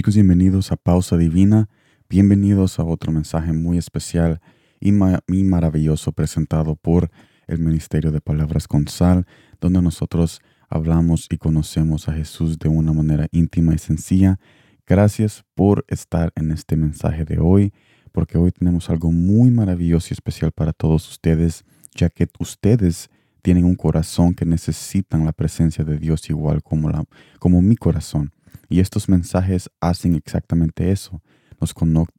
chicos, bienvenidos a Pausa Divina, bienvenidos a otro mensaje muy especial y, maravilloso presentado por el Ministerio de Palabras con Sal, donde nosotros hablamos y conocemos a Jesús de una manera íntima y sencilla. Gracias por estar en este mensaje de hoy, porque hoy tenemos algo muy maravilloso y especial para todos ustedes, ya que ustedes tienen un corazón que necesitan la presencia de Dios igual como, la, como mi corazón. Y estos mensajes hacen exactamente eso. Nos,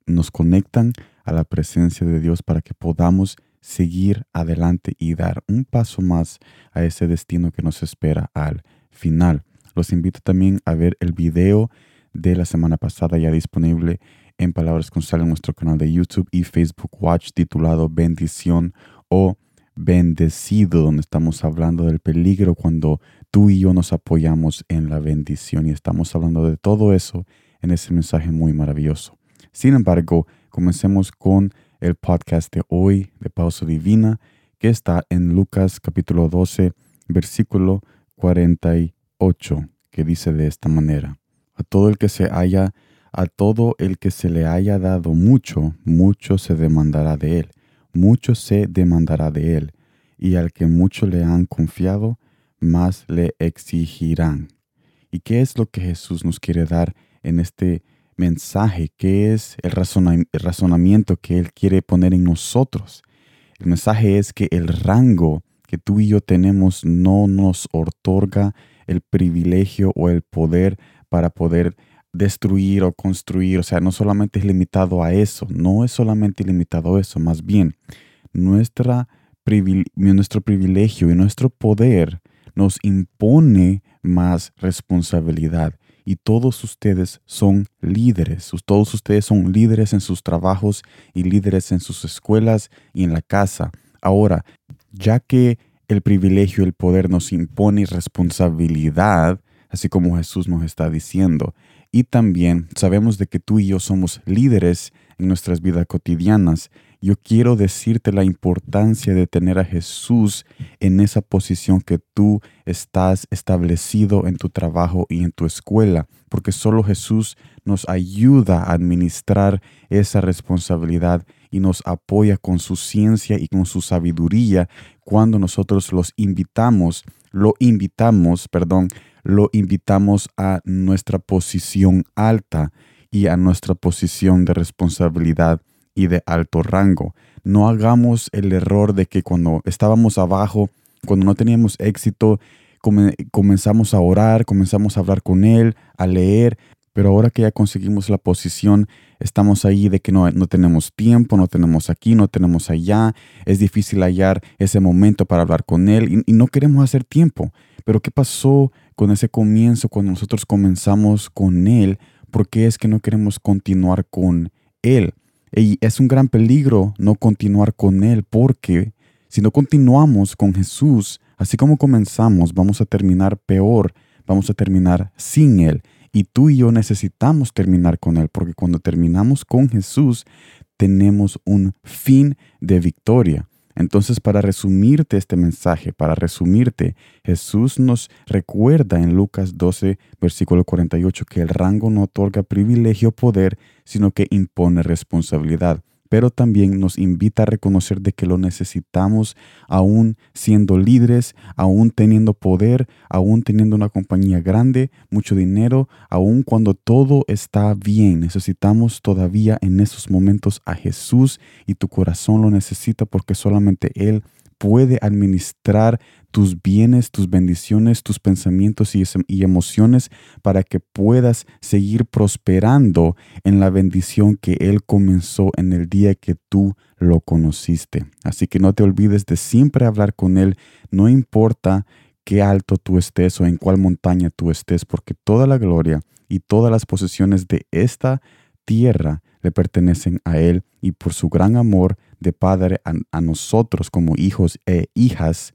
nos conectan a la presencia de Dios para que podamos seguir adelante y dar un paso más a ese destino que nos espera al final. Los invito también a ver el video de la semana pasada ya disponible en Palabras con Sal en nuestro canal de YouTube y Facebook Watch titulado Bendición o bendecido, donde estamos hablando del peligro cuando tú y yo nos apoyamos en la bendición y estamos hablando de todo eso en ese mensaje muy maravilloso. Sin embargo, comencemos con el podcast de hoy de Pausa Divina que está en Lucas capítulo 12, versículo 48, que dice de esta manera: A todo el que se haya a todo el que se le haya dado mucho, mucho se demandará de él mucho se demandará de él, y al que mucho le han confiado, más le exigirán. ¿Y qué es lo que Jesús nos quiere dar en este mensaje? ¿Qué es el, razonamiento que Él quiere poner en nosotros? El mensaje es que el rango que tú y yo tenemos no nos otorga el privilegio o el poder para poder destruir o construir. O sea, no solamente es limitado a eso, no es solamente limitado a eso, más bien nuestro privilegio y nuestro poder nos impone más responsabilidad. Y todos ustedes son líderes, todos ustedes son líderes en sus trabajos y líderes en sus escuelas y en la casa. Ahora, ya que el privilegio y el poder nos impone responsabilidad, así como Jesús nos está diciendo, y también sabemos de que tú y yo somos líderes en nuestras vidas cotidianas. Yo quiero decirte la importancia de tener a Jesús en esa posición que tú estás establecido en tu trabajo y en tu escuela, porque solo Jesús nos ayuda a administrar esa responsabilidad y nos apoya con su ciencia y con su sabiduría cuando nosotros los invitamos, lo invitamos, perdón, lo invitamos a nuestra posición alta y a nuestra posición de responsabilidad y de alto rango. No hagamos el error de que cuando estábamos abajo, cuando no teníamos éxito, comenzamos a orar, comenzamos a hablar con Él, a leer, pero ahora que ya conseguimos la posición, estamos ahí de que no, no, tenemos tiempo, no tenemos aquí, no tenemos allá, es difícil hallar ese momento para hablar con Él y, y no queremos hacer tiempo. Pero ¿qué pasó con ese comienzo cuando nosotros comenzamos con Él? ¿Por qué es que no queremos continuar con Él? Y es un gran peligro no continuar con Él porque si no continuamos con Jesús, así como comenzamos, vamos a terminar peor, vamos a terminar sin Él. Y tú y yo necesitamos terminar con Él, porque cuando terminamos con Jesús, tenemos un fin de victoria. Entonces, para resumirte este mensaje, para resumirte, Jesús nos recuerda en Lucas 12, versículo 48, que el rango no otorga privilegio o poder, sino que impone responsabilidad pero también nos invita a reconocer de que lo necesitamos aún siendo líderes, aún teniendo poder, aún teniendo una compañía grande, mucho dinero, aún cuando todo está bien. Necesitamos todavía en esos momentos a Jesús y tu corazón lo necesita porque solamente Él puede administrar tus bienes, tus bendiciones, tus pensamientos y, emociones para que puedas seguir prosperando en la bendición que Él comenzó en el día que tú lo conociste. Así que no te olvides de siempre hablar con Él, no importa qué alto tú estés o en cuál montaña tú estés, porque toda la gloria y todas las posesiones de esta tierra le pertenecen a Él y por su gran amor de Padre a, nosotros como hijos e hijas,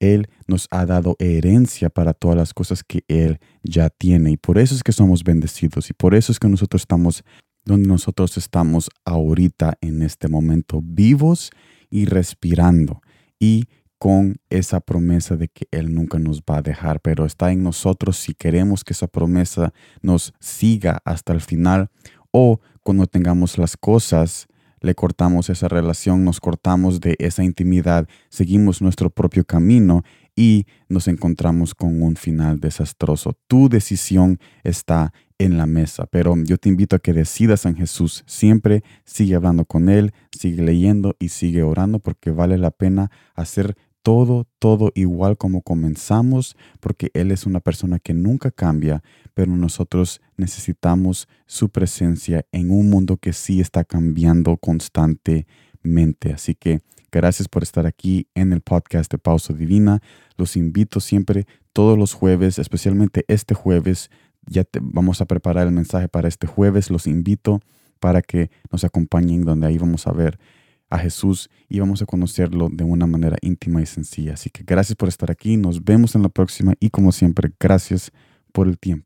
Él nos ha dado herencia para todas las cosas que Él ya tiene. Y por eso es que somos bendecidos y por eso es que nosotros estamos donde nosotros estamos ahorita en este momento, vivos y respirando. Y con esa promesa de que Él nunca nos va a dejar, pero está en nosotros si queremos que esa promesa nos siga hasta el final o cuando tengamos las cosas, le cortamos esa relación, nos cortamos de esa intimidad, seguimos nuestro propio camino y nos encontramos con un final desastroso. Tu decisión está en la mesa, pero yo te invito a que decidas en Jesús. Siempre sigue hablando con Él, sigue leyendo y sigue orando porque vale la pena hacer todo, todo igual como comenzamos, porque Él es una persona que nunca cambia, pero nosotros necesitamos su presencia en un mundo que sí está cambiando constantemente. Así que gracias por estar aquí en el podcast de Pausa Divina. Los invito siempre todos los jueves, especialmente este jueves. Ya vamos a preparar el mensaje para este jueves. Los invito para que nos acompañen donde ahí vamos a ver a Jesús y vamos a conocerlo de una manera íntima y sencilla. Así que gracias por estar aquí, nos vemos en la próxima y como siempre, gracias por el tiempo.